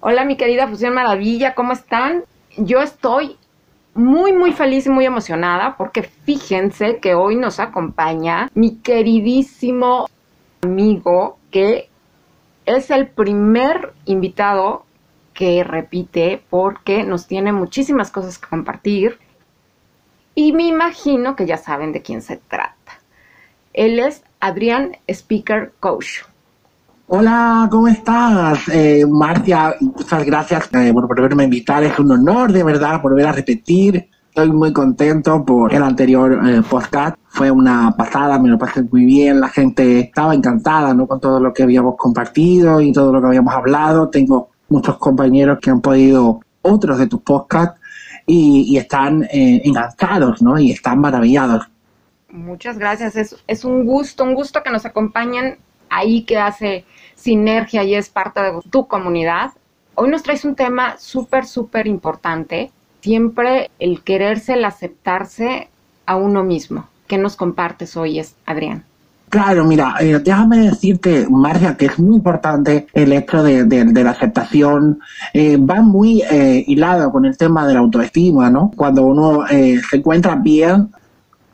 Hola mi querida Fusión Maravilla, ¿cómo están? Yo estoy muy muy feliz y muy emocionada porque fíjense que hoy nos acompaña mi queridísimo amigo que es el primer invitado que repite porque nos tiene muchísimas cosas que compartir y me imagino que ya saben de quién se trata. Él es Adrián Speaker Coach. Hola, ¿cómo estás? Eh, Marcia, muchas gracias eh, por volverme a invitar. Es un honor, de verdad, volver a repetir. Estoy muy contento por el anterior eh, podcast. Fue una pasada, me lo pasé muy bien. La gente estaba encantada ¿no? con todo lo que habíamos compartido y todo lo que habíamos hablado. Tengo muchos compañeros que han podido otros de tus podcasts y, y están eh, encantados ¿no? y están maravillados. Muchas gracias. Es, es un gusto, un gusto que nos acompañen ahí que hace sinergia y es parte de tu comunidad. Hoy nos traes un tema súper, súper importante. Siempre el quererse, el aceptarse a uno mismo. ¿Qué nos compartes hoy, Adrián? Claro, mira, eh, déjame decirte, Marcia, que es muy importante el hecho de, de, la aceptación. Eh, va muy eh, hilado con el tema de la autoestima, ¿no? Cuando uno eh, se encuentra bien,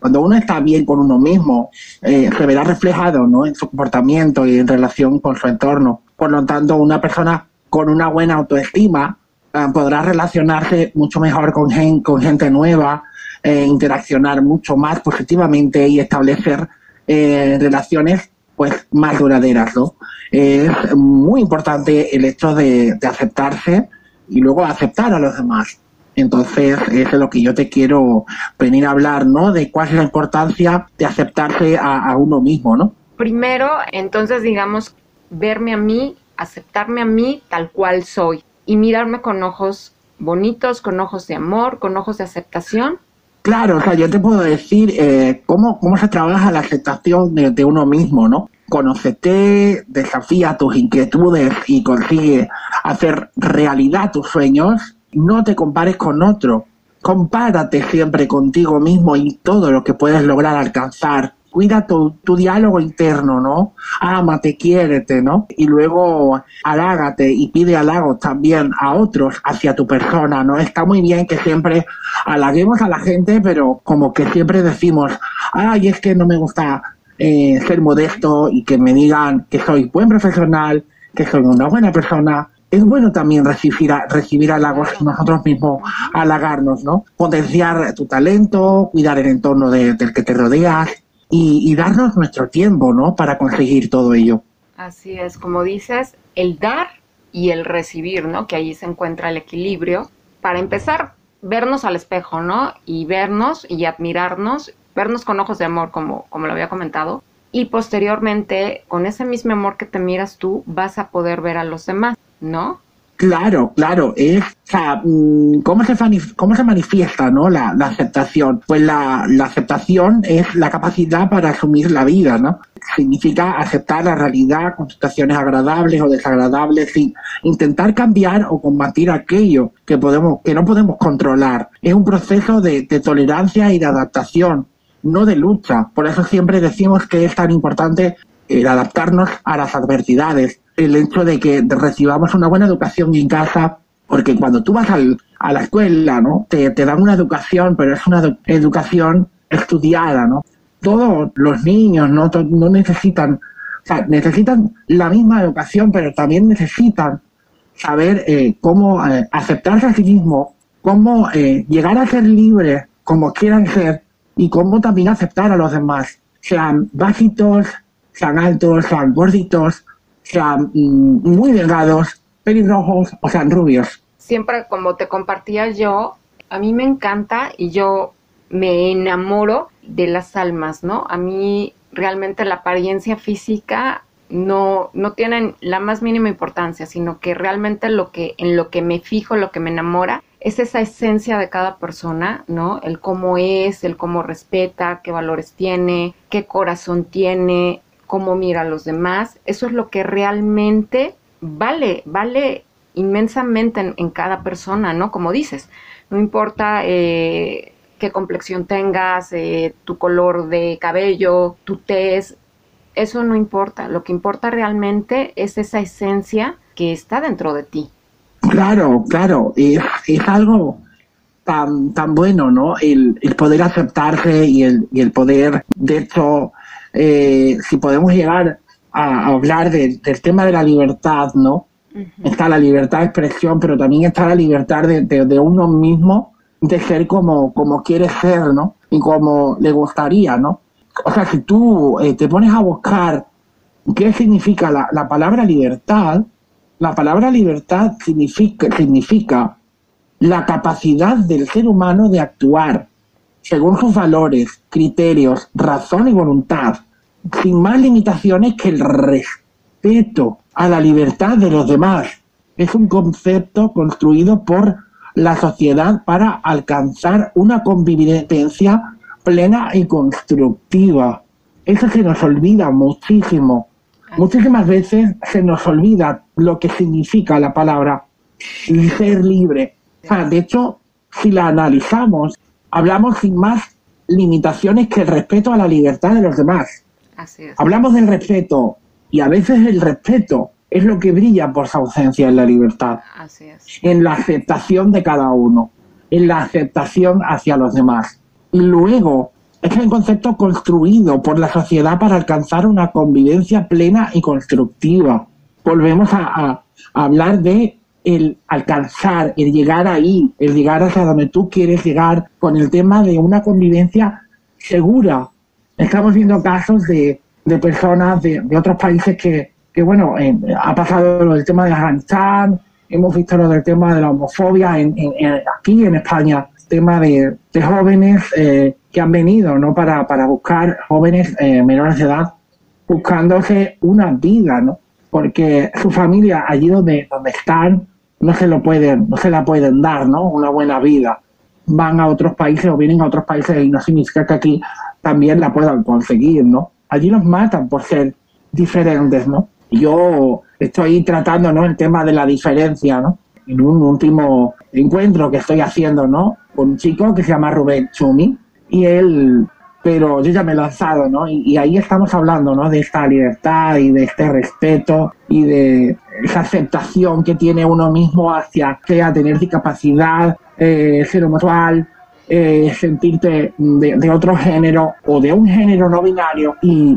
cuando uno está bien con uno mismo, eh, se verá reflejado ¿no? en su comportamiento y en relación con su entorno. Por lo tanto, una persona con una buena autoestima eh, podrá relacionarse mucho mejor con, gen, con gente nueva, eh, interaccionar mucho más positivamente y establecer eh, relaciones pues más duraderas. ¿no? Es muy importante el hecho de aceptarse y luego aceptar a los demás. Entonces, eso es lo que yo te quiero venir a hablar, ¿no? De cuál es la importancia de aceptarse a, a, uno mismo, ¿no? Primero, entonces, digamos, verme a mí, aceptarme a mí tal cual soy y mirarme con ojos bonitos, con ojos de amor, con ojos de aceptación. Claro, o sea, yo te puedo decir eh, cómo, cómo se trabaja la aceptación de, de uno mismo, ¿no? Conócete, desafía tus inquietudes y consigue hacer realidad tus sueños no te compares con otro. Compárate siempre contigo mismo y todo lo que puedes lograr alcanzar. Cuida tu, diálogo interno, ¿no? Ámate, quiérete, ¿no? Y luego halágate y pide halagos también a otros hacia tu persona, ¿no? Está muy bien que siempre halaguemos a la gente, pero como que siempre decimos, ay, es que no me gusta eh, ser modesto y que me digan que soy buen profesional, que soy una buena persona, es bueno también recibir, recibir halagos y nosotros mismos halagarnos, ¿no? Potenciar tu talento, cuidar el entorno de, del que te rodeas y, darnos nuestro tiempo, ¿no? Para conseguir todo ello. Así es, como dices, el dar y el recibir, ¿no? Que ahí se encuentra el equilibrio. Para empezar, vernos al espejo, ¿no? Y vernos y admirarnos, vernos con ojos de amor, como, como lo había comentado. Y posteriormente, con ese mismo amor que te miras tú, vas a poder ver a los demás. ¿No? Claro, claro, es, sea, ¿cómo se, cómo se manifiesta, no? La, la aceptación. Pues la, la, aceptación es la capacidad para asumir la vida, ¿no? Significa aceptar la realidad con situaciones agradables o desagradables y intentar cambiar o combatir aquello que podemos, que no podemos controlar. Es un proceso de, de tolerancia y de adaptación, no de lucha. Por eso siempre decimos que es tan importante el adaptarnos a las adversidades, el hecho de que recibamos una buena educación en casa, porque cuando tú vas al, a la escuela, ¿no? Te, dan una educación, pero es una educación estudiada, ¿no? Todos los niños no, no necesitan, o sea, necesitan la misma educación, pero también necesitan saber eh, cómo eh, aceptarse a sí mismo, cómo eh, llegar a ser libres como quieran ser y cómo también aceptar a los demás, sean bajitos, sean altos, sean gorditos, sean mmm, muy delgados, pelirrojos o sean rubios. Siempre como te compartía yo, a mí me encanta y yo me enamoro de las almas, ¿no? A mí realmente la apariencia física no, no la más mínima importancia, sino que realmente lo que, en lo que me fijo, lo que me enamora, es esa esencia de cada persona, ¿no? El cómo es, el cómo respeta, qué valores tiene, qué corazón tiene, cómo mira a los demás. Eso es lo que realmente vale, vale inmensamente en, cada persona, ¿no? Como dices, no importa eh, qué complexión tengas, eh, tu color de cabello, tu tez, eso no importa. Lo que importa realmente es esa esencia que está dentro de ti. Claro, claro, es, algo tan, tan bueno, ¿no? El, poder aceptarse y el, y el poder, de hecho, eh, si podemos llegar a, hablar del tema de la libertad, ¿no? Está la libertad de expresión, pero también está la libertad de, uno mismo de ser como, como quiere ser, ¿no? Y como le gustaría, ¿no? O sea, si tú eh, te pones a buscar qué significa la, la palabra libertad, la palabra libertad significa, significa la capacidad del ser humano de actuar según sus valores, criterios, razón y voluntad, sin más limitaciones que el respeto a la libertad de los demás. Es un concepto construido por la sociedad para alcanzar una convivencia plena y constructiva. Eso se nos olvida muchísimo. Muchísimas veces se nos olvida lo que significa la palabra ser libre. de hecho, si la analizamos, hablamos sin más limitaciones que el respeto a la libertad de los demás. Hablamos del respeto y a veces el respeto es lo que brilla por su ausencia en la libertad. En la aceptación de cada uno, en la aceptación hacia los demás. Y luego es un concepto construido por la sociedad para alcanzar una convivencia plena y constructiva. Volvemos a, hablar de el alcanzar, el llegar ahí, el llegar hacia donde tú quieres llegar con el tema de una convivencia segura. Estamos viendo casos de, personas de, otros países que, bueno, eh, ha pasado el tema de Afganistán, hemos visto lo del tema de la homofobia en, aquí en España, tema de, jóvenes eh, que han venido ¿no? para, para buscar jóvenes eh, menores de edad buscándose una vida, ¿no? Porque su familia allí donde, donde están no se lo pueden, no se la pueden dar, ¿no? Una buena vida. Van a otros países o vienen a otros países y no significa que aquí también la puedan conseguir, ¿no? Allí los matan por ser diferentes, ¿no? Yo estoy tratando, ¿no? El tema de la diferencia, ¿no? En un último encuentro que estoy haciendo, ¿no? Con un chico que se llama Rubén Chumi, y él, pero yo ya me he lanzado, ¿no? Y, ahí estamos hablando, ¿no? De esta libertad y de este respeto y de esa aceptación que tiene uno mismo hacia, sea tener discapacidad, eh, ser homosexual, eh, sentirte de, otro género o de un género no binario y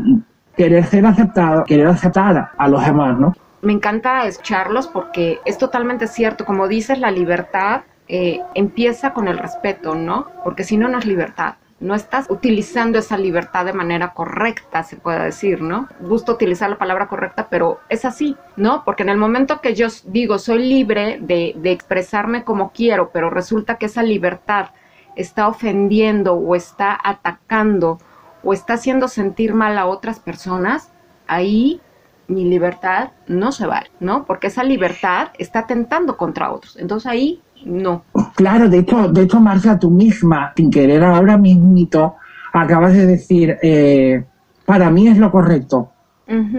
querer ser aceptado, querer aceptar a los demás, ¿no? Me encanta escucharlos porque es totalmente cierto, como dices, la libertad eh, empieza con el respeto, ¿no? Porque si no, no es libertad. No estás utilizando esa libertad de manera correcta, se puede decir, ¿no? Gusto utilizar la palabra correcta, pero es así, ¿no? Porque en el momento que yo digo soy libre de, de expresarme como quiero, pero resulta que esa libertad está ofendiendo o está atacando o está haciendo sentir mal a otras personas, ahí mi libertad no se vale, ¿no? Porque esa libertad está atentando contra otros. Entonces ahí no. Claro, de hecho, de hecho, Marcia, tú misma, sin querer ahora mismito, acabas de decir, eh, para mí es lo correcto,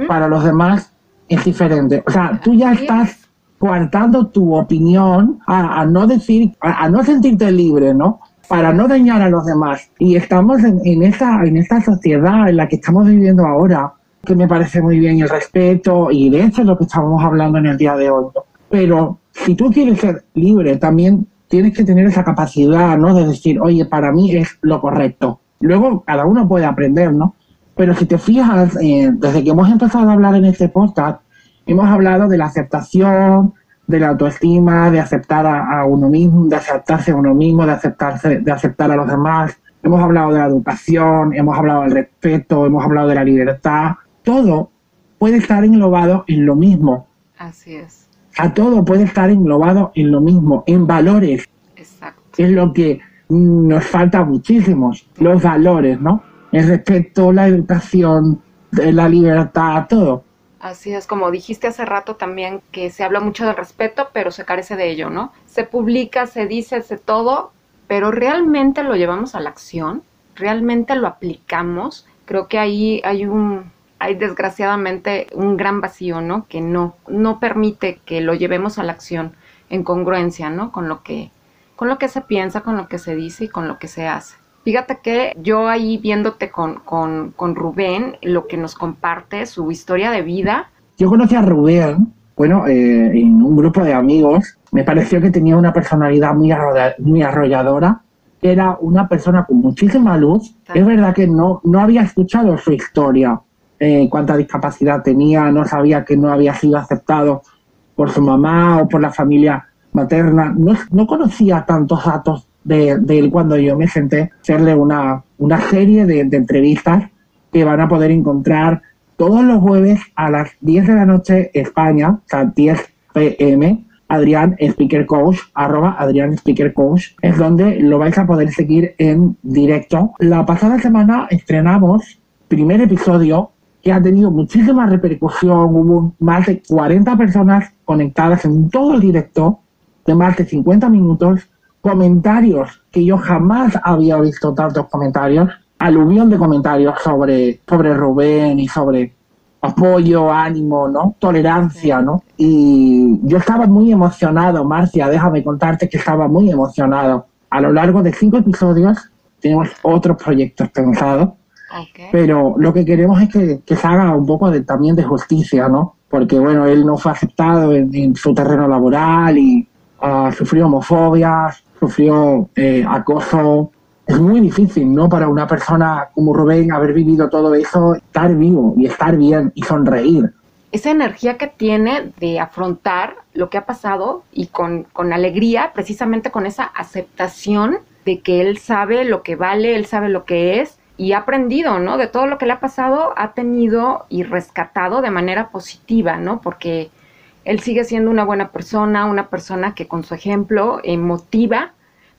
para los demás es diferente. O sea, tú ya estás coartando tu opinión a, no decir, a, no sentirte libre, ¿no? Para no dañar a los demás. Y estamos en, en, esta, en esta sociedad en la que estamos viviendo ahora, que me parece muy bien el respeto, y de hecho es lo que estamos hablando en el día de hoy. Pero si tú quieres ser libre, también tienes que tener esa capacidad, ¿no? De decir, oye, para mí es lo correcto. Luego cada uno puede aprender, ¿no? Pero si te fijas, eh, desde que hemos empezado a hablar en este podcast, hemos hablado de la aceptación, de la autoestima, de aceptar a, uno mismo, de aceptarse a uno mismo, de aceptarse, de aceptar a los demás. Hemos hablado de la educación, hemos hablado del respeto, hemos hablado de la libertad. Todo puede estar englobado en lo mismo. Así es a todo puede estar englobado en lo mismo, en valores. Exacto. Es lo que nos falta muchísimos, los valores, ¿no? El respeto, la educación, la libertad, todo. Así es, como dijiste hace rato también, que se habla mucho del respeto, pero se carece de ello, ¿no? Se publica, se dice, se todo, pero realmente lo llevamos a la acción, realmente lo aplicamos. Creo que ahí hay un, hay desgraciadamente un gran vacío, ¿no? Que no, no permite que lo llevemos a la acción en congruencia, ¿no? Con lo que, con lo que se piensa, con lo que se dice y con lo que se hace. Fíjate que yo ahí viéndote con, con, con Rubén, lo que nos comparte, su historia de vida. Yo conocí a Rubén, bueno, eh, en un grupo de amigos. Me pareció que tenía una personalidad muy, muy arrolladora. Era una persona con muchísima luz. Es verdad que no, no había escuchado su historia, eh, cuánta discapacidad tenía, no sabía que no había sido aceptado por su mamá o por la familia materna. No, no conocía tantos datos de, él cuando yo me senté hacerle una, una serie de, entrevistas que van a poder encontrar todos los jueves a las 10 de la noche España, o sea, 10 pm, Adrián Speaker Coach, arroba Adrián Speaker Coach, es donde lo vais a poder seguir en directo. La pasada semana estrenamos primer episodio que ha tenido muchísima repercusión, hubo más de 40 personas conectadas en todo el directo de más de 50 minutos comentarios que yo jamás había visto tantos comentarios, aluvión de comentarios sobre, sobre Rubén y sobre apoyo, ánimo, ¿no? Tolerancia, ¿no? Y yo estaba muy emocionado, Marcia, déjame contarte que estaba muy emocionado. A lo largo de cinco episodios tenemos otros proyectos pensados, pero lo que queremos es que, que se haga un poco de, también de justicia, ¿no? Porque, bueno, él no fue aceptado en, su terreno laboral y uh, sufrió homofobia, sufrió eh, acoso. Es muy difícil, ¿no? Para una persona como Rubén haber vivido todo eso, estar vivo y estar bien y sonreír. Esa energía que tiene de afrontar lo que ha pasado y con, con alegría, precisamente con esa aceptación de que él sabe lo que vale, él sabe lo que es y ha aprendido, ¿no? De todo lo que le ha pasado, ha tenido y rescatado de manera positiva, ¿no? Porque él sigue siendo una buena persona, una persona que con su ejemplo eh, motiva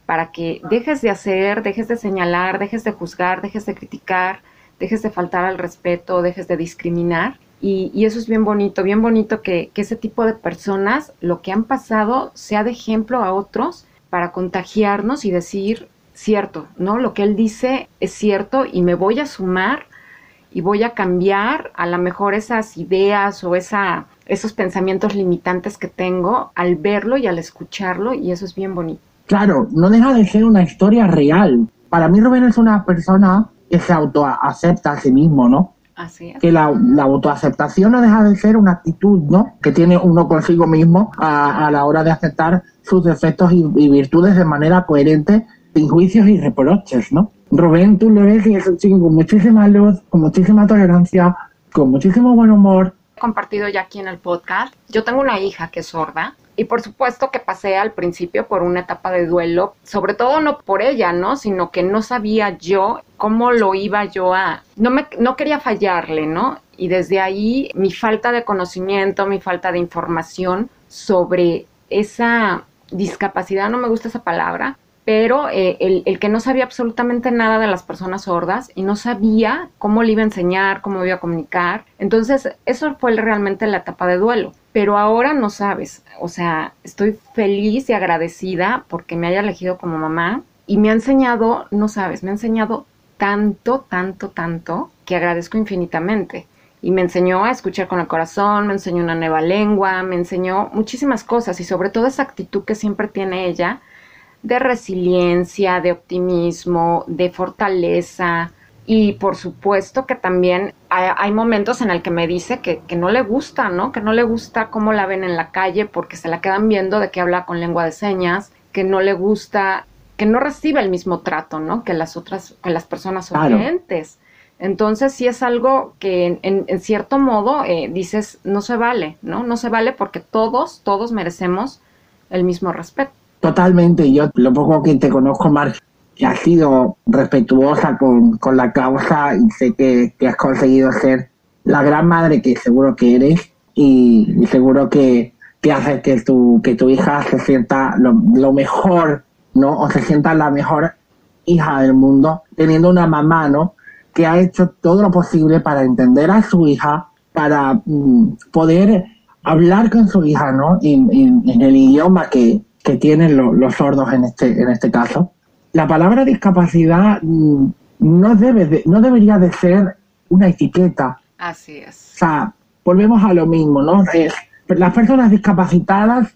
para que dejes de hacer, dejes de señalar, dejes de juzgar, dejes de criticar, dejes de faltar al respeto, dejes de discriminar. Y, eso es bien bonito, bien bonito que, que, ese tipo de personas, lo que han pasado, sea de ejemplo a otros para contagiarnos y decir, cierto, ¿no? Lo que él dice es cierto y me voy a sumar y voy a cambiar a lo mejor esas ideas o esa esos pensamientos limitantes que tengo al verlo y al escucharlo y eso es bien bonito. Claro, no deja de ser una historia real. Para mí Rubén es una persona que se autoacepta a sí mismo, ¿no? Así es. Que la, autoaceptación no deja de ser una actitud, ¿no? Que tiene uno consigo mismo a, la hora de aceptar sus defectos y, virtudes de manera coherente, sin juicios y reproches, ¿no? Rubén, tú lo ves y es un chico con muchísima luz, con muchísima tolerancia, con muchísimo buen humor, compartido ya aquí en el podcast. Yo tengo una hija que es sorda y por supuesto que pasé al principio por una etapa de duelo, sobre todo no por ella, ¿no? Sino que no sabía yo cómo lo iba yo a... No, me, no quería fallarle, ¿no? Y desde ahí mi falta de conocimiento, mi falta de información sobre esa discapacidad, no me gusta esa palabra, pero eh, el, el, que no sabía absolutamente nada de las personas sordas y no sabía cómo le iba a enseñar, cómo iba a comunicar. Entonces, eso fue realmente la etapa de duelo. Pero ahora no sabes, o sea, estoy feliz y agradecida porque me haya elegido como mamá y me ha enseñado, no sabes, me ha enseñado tanto, tanto, tanto que agradezco infinitamente. Y me enseñó a escuchar con el corazón, me enseñó una nueva lengua, me enseñó muchísimas cosas y sobre todo esa actitud que siempre tiene ella de resiliencia, de optimismo, de fortaleza. Y por supuesto que también hay, momentos en el que me dice que, no le gusta, ¿no? Que no le gusta cómo la ven en la calle porque se la quedan viendo de que habla con lengua de señas, que no le gusta, que no recibe el mismo trato, ¿no? Que las otras, que las personas oyentes. Entonces sí es algo que en, cierto modo eh, dices, no se vale, ¿no? No se vale porque todos, todos merecemos el mismo respeto. Totalmente, yo lo poco que te conozco, Mar, que has sido respetuosa con, la causa y sé que, has conseguido ser la gran madre que seguro que eres y, seguro que, que haces que tu, que tu hija se sienta lo, mejor, ¿no? O se sienta la mejor hija del mundo, teniendo una mamá, ¿no? Que ha hecho todo lo posible para entender a su hija, para mm, poder hablar con su hija, ¿no? En, el idioma que, tienen los sordos en este, en este caso. La palabra discapacidad mm, no, debe no debería de ser una etiqueta. Así es. O sea, volvemos a lo mismo, ¿no? Es, las personas discapacitadas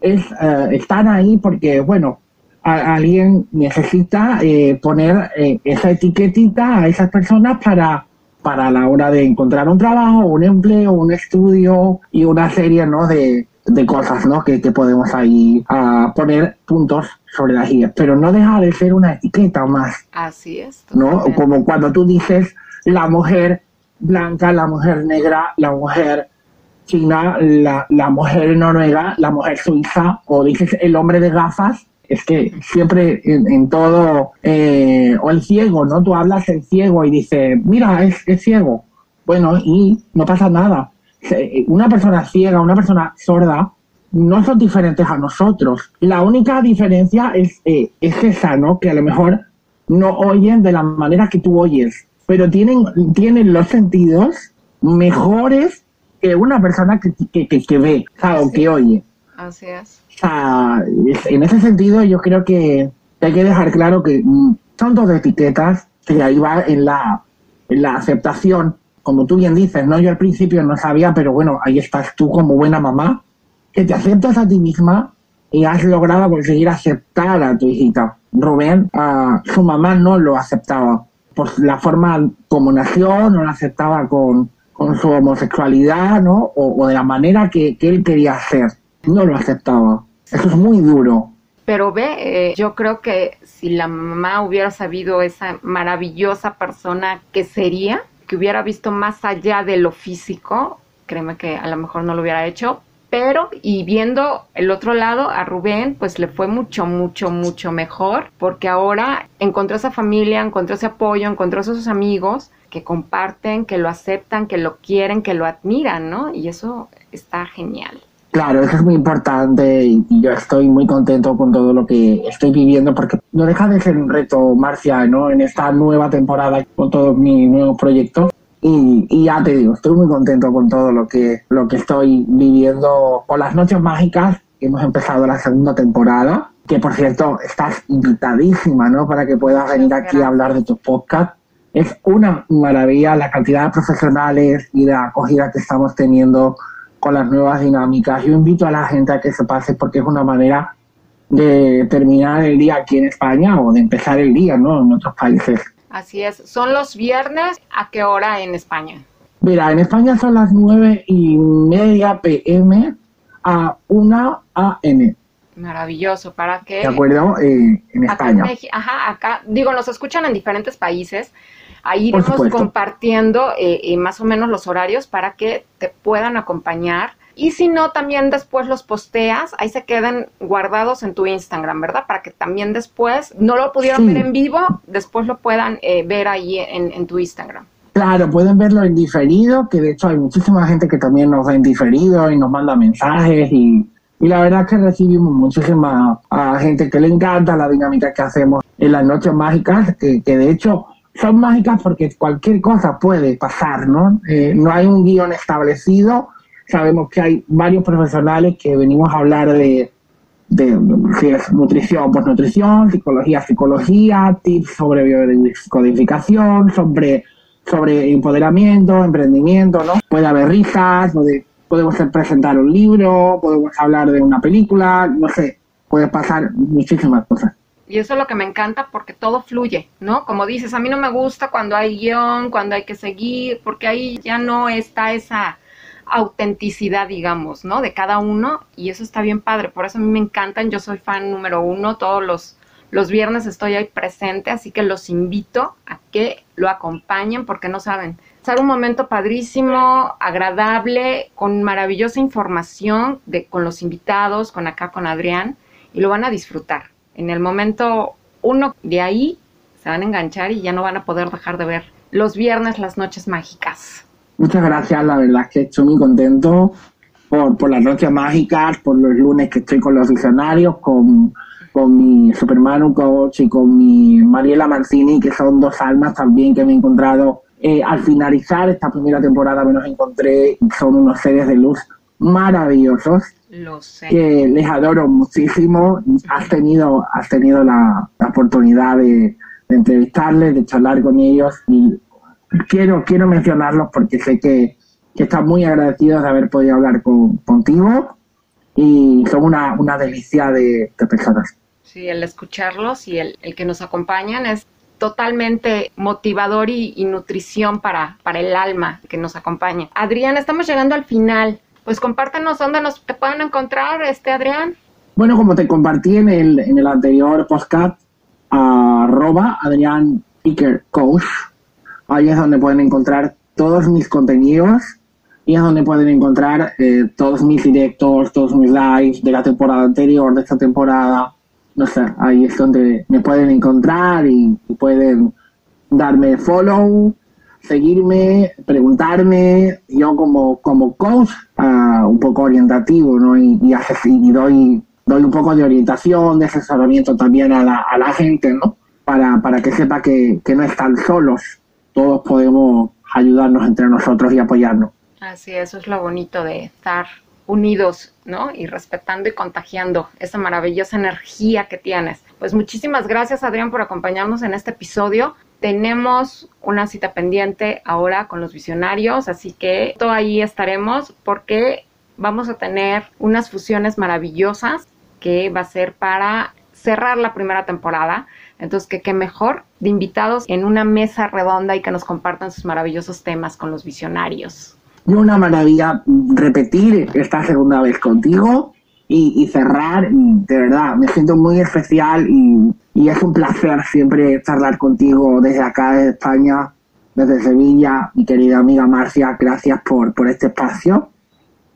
es, eh, están ahí porque, bueno, alguien necesita eh, poner eh, esa etiquetita a esas personas para, para la hora de encontrar un trabajo, un empleo, un estudio y una serie ¿no? de, cosas ¿no? que, podemos ahí a poner puntos sobre las guías. Pero no deja de ser una etiqueta más. Así es. ¿no? Como cuando tú dices la mujer blanca, la mujer negra, la mujer china, la, la mujer noruega, la mujer suiza, o dices el hombre de gafas, es que siempre en, todo, eh, o el ciego, ¿no? Tú hablas el ciego y dices, mira, es, es ciego. Bueno, y no pasa nada. Una persona ciega, una persona sorda, no son diferentes a nosotros. La única diferencia es, eh, es esa, ¿no? Que a lo mejor no oyen de la manera que tú oyes, pero tienen, tienen los sentidos mejores que una persona que, que, que, ve, o que oye. Así es. en ese sentido, yo creo que hay que dejar claro que mm, son dos etiquetas que ahí va en la, en la aceptación. Como tú bien dices, ¿no? Yo al principio no sabía, pero bueno, ahí estás tú como buena mamá, que te aceptas a ti misma y has logrado conseguir aceptar a tu hijita. Rubén, a su mamá no lo aceptaba por la forma como nació, no lo aceptaba con, con su homosexualidad, ¿no? O, de la manera que, que él quería ser no lo aceptaba. Eso es muy duro. Pero ve, eh, yo creo que si la mamá hubiera sabido esa maravillosa persona que sería, que hubiera visto más allá de lo físico, créeme que a lo mejor no lo hubiera hecho, pero y viendo el otro lado a Rubén, pues le fue mucho, mucho, mucho mejor, porque ahora encontró esa familia, encontró ese apoyo, encontró esos amigos que comparten, que lo aceptan, que lo quieren, que lo admiran, ¿no? Y eso está genial. Claro, eso es muy importante y, yo estoy muy contento con todo lo que estoy viviendo porque no deja de ser un reto, Marcia, ¿no? En esta nueva temporada con todos mis nuevos proyectos. Y, y, ya te digo, estoy muy contento con todo lo que, lo que estoy viviendo con las noches mágicas. Hemos empezado la segunda temporada, que por cierto, estás invitadísima, ¿no? Para que puedas venir aquí a hablar de tus podcasts. Es una maravilla la cantidad de profesionales y de acogida que estamos teniendo con las nuevas dinámicas. Yo invito a la gente a que se pase porque es una manera de terminar el día aquí en España o de empezar el día, ¿no? En otros países. Así es. ¿Son los viernes? ¿A qué hora en España? Mira, en España son las nueve y media pm a 1 am. Maravilloso, ¿para qué? De acuerdo, eh, en España. ajá, acá, digo, nos escuchan en diferentes países, Ahí iremos compartiendo eh, eh, más o menos los horarios para que te puedan acompañar. Y si no, también después los posteas, ahí se queden guardados en tu Instagram, ¿verdad? Para que también después, no lo pudieron ver en vivo, después lo puedan eh, ver ahí en, tu Instagram. Claro, pueden verlo en diferido, que de hecho hay muchísima gente que también nos ve en diferido y nos manda mensajes y, y la verdad es que recibimos muchísima a gente que le encanta la dinámica que hacemos en las noches mágicas, que, que de hecho son mágicas porque cualquier cosa puede pasar, ¿no? Eh, no hay un guion establecido. Sabemos que hay varios profesionales que venimos a hablar de, si es nutrición, pues nutrición, psicología, psicología, tips sobre biodescodificación, sobre, sobre empoderamiento, emprendimiento, ¿no? Puede haber risas, podemos presentar un libro, podemos hablar de una película, no sé, puede pasar muchísimas cosas. Y eso es lo que me encanta porque todo fluye, ¿no? Como dices, a mí no me gusta cuando hay guion, cuando hay que seguir, porque ahí ya no está esa autenticidad, digamos, ¿no? De cada uno y eso está bien padre. Por eso a mí me encantan, yo soy fan número uno, todos los, los viernes estoy ahí presente, así que los invito a que lo acompañen porque no saben. Ser un momento padrísimo, agradable, con maravillosa información de, con los invitados, con acá, con Adrián, y lo van a disfrutar en el momento uno de ahí se van a enganchar y ya no van a poder dejar de ver los viernes las noches mágicas. Muchas gracias, la verdad que estoy muy contento por, por las noches mágicas, por los lunes que estoy con los visionarios, con, con mi Superman coach y con mi Mariela Mancini, que son dos almas también que me he encontrado eh, al finalizar esta primera temporada me los encontré, son unos seres de luz maravillosos. Lo sé. Que les adoro muchísimo. Has tenido, has tenido la, la oportunidad de, de, entrevistarles, de charlar con ellos y quiero, quiero mencionarlos porque sé que, que están muy agradecidos de haber podido hablar con, contigo y son una, una delicia de, de personas. Sí, el escucharlos y el, el que nos acompañan es totalmente motivador y, y, nutrición para, para el alma que nos acompaña. Adrián, estamos llegando al final. Pues compártenos dónde nos te pueden encontrar, este Adrián. Bueno, como te compartí en el, en el anterior podcast, arroba Adrián Picker Coach, ahí es donde pueden encontrar todos mis contenidos y es donde pueden encontrar eh, todos mis directos, todos mis lives de la temporada anterior, de esta temporada, no sé, ahí es donde me pueden encontrar y, y pueden darme follow, seguirme, preguntarme, yo como, como coach, uh, un poco orientativo, ¿no? Y, y, y, doy, doy un poco de orientación, de asesoramiento también a la, a la gente, ¿no? Para, para que sepa que, que no están solos, todos podemos ayudarnos entre nosotros y apoyarnos. Así, eso es lo bonito de estar unidos, ¿no? Y respetando y contagiando esa maravillosa energía que tienes. Pues muchísimas gracias, Adrián, por acompañarnos en este episodio. Tenemos una cita pendiente ahora con los visionarios, así que todo ahí estaremos porque vamos a tener unas fusiones maravillosas que va a ser para cerrar la primera temporada. Entonces, qué mejor de invitados en una mesa redonda y que nos compartan sus maravillosos temas con los visionarios una maravilla repetir esta segunda vez contigo y, cerrar. De verdad, me siento muy especial y, y, es un placer siempre charlar contigo desde acá, desde España, desde Sevilla. Mi querida amiga Marcia, gracias por, por este espacio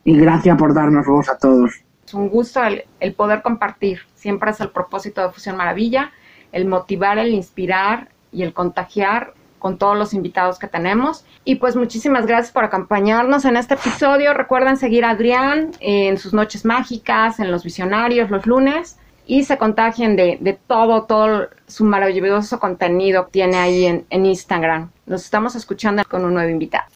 y gracias por darnos voz a todos. Es un gusto el, el poder compartir. Siempre es el propósito de Fusión Maravilla, el motivar, el inspirar y el contagiar con todos los invitados que tenemos. Y pues muchísimas gracias por acompañarnos en este episodio. Recuerden seguir a Adrián en sus noches mágicas, en los visionarios los lunes y se contagien de, de todo, todo su maravilloso contenido que tiene ahí en, en Instagram. Nos estamos escuchando con un nuevo invitado.